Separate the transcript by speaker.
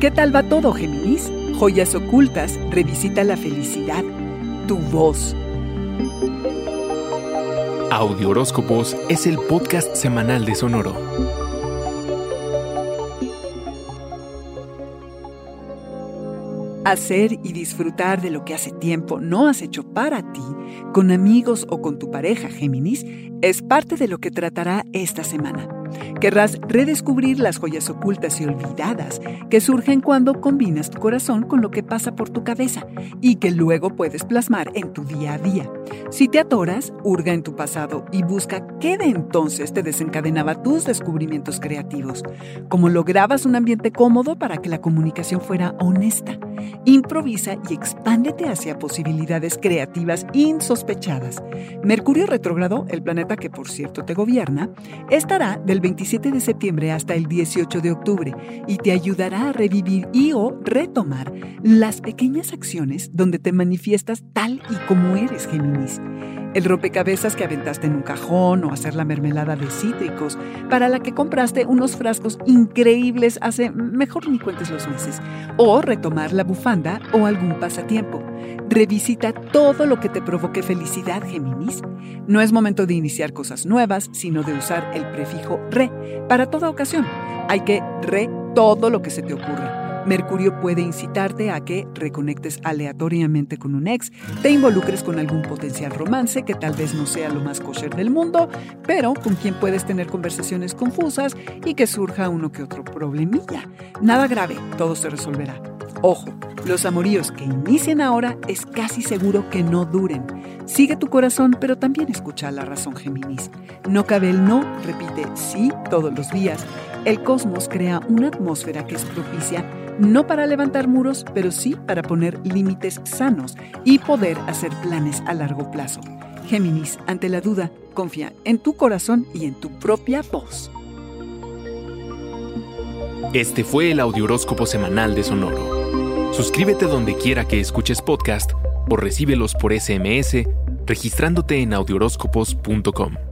Speaker 1: ¿Qué tal va todo, Géminis? Joyas ocultas, revisita la felicidad, tu voz.
Speaker 2: Audio Horóscopos es el podcast semanal de Sonoro.
Speaker 1: Hacer y disfrutar de lo que hace tiempo no has hecho para ti, con amigos o con tu pareja, Géminis, es parte de lo que tratará esta semana. Querrás redescubrir las joyas ocultas y olvidadas que surgen cuando combinas tu corazón con lo que pasa por tu cabeza y que luego puedes plasmar en tu día a día. Si te atoras, hurga en tu pasado y busca qué de entonces te desencadenaba tus descubrimientos creativos. Cómo lograbas un ambiente cómodo para que la comunicación fuera honesta. Improvisa y expándete hacia posibilidades creativas insospechadas. Mercurio retrógrado, el planeta que por cierto te gobierna, estará del 27 de septiembre hasta el 18 de octubre y te ayudará a revivir y o retomar las pequeñas acciones donde te manifiestas tal y como eres, Géminis. El rompecabezas que aventaste en un cajón o hacer la mermelada de cítricos para la que compraste unos frascos increíbles hace, mejor ni cuentes los meses. O retomar la bufanda o algún pasatiempo. Revisita todo lo que te provoque felicidad, Géminis. No es momento de iniciar cosas nuevas, sino de usar el prefijo re para toda ocasión. Hay que re todo lo que se te ocurra. Mercurio puede incitarte a que reconectes aleatoriamente con un ex, te involucres con algún potencial romance que tal vez no sea lo más kosher del mundo, pero con quien puedes tener conversaciones confusas y que surja uno que otro problemilla. Nada grave, todo se resolverá. Ojo, los amoríos que inicien ahora es casi seguro que no duren. Sigue tu corazón, pero también escucha la razón, Géminis. No cabe el no, repite sí todos los días. El cosmos crea una atmósfera que es propicia no para levantar muros, pero sí para poner límites sanos y poder hacer planes a largo plazo. Géminis, ante la duda, confía en tu corazón y en tu propia voz.
Speaker 2: Este fue el Audioróscopo Semanal de Sonoro. Suscríbete donde quiera que escuches podcast o recíbelos por SMS registrándote en audioróscopos.com.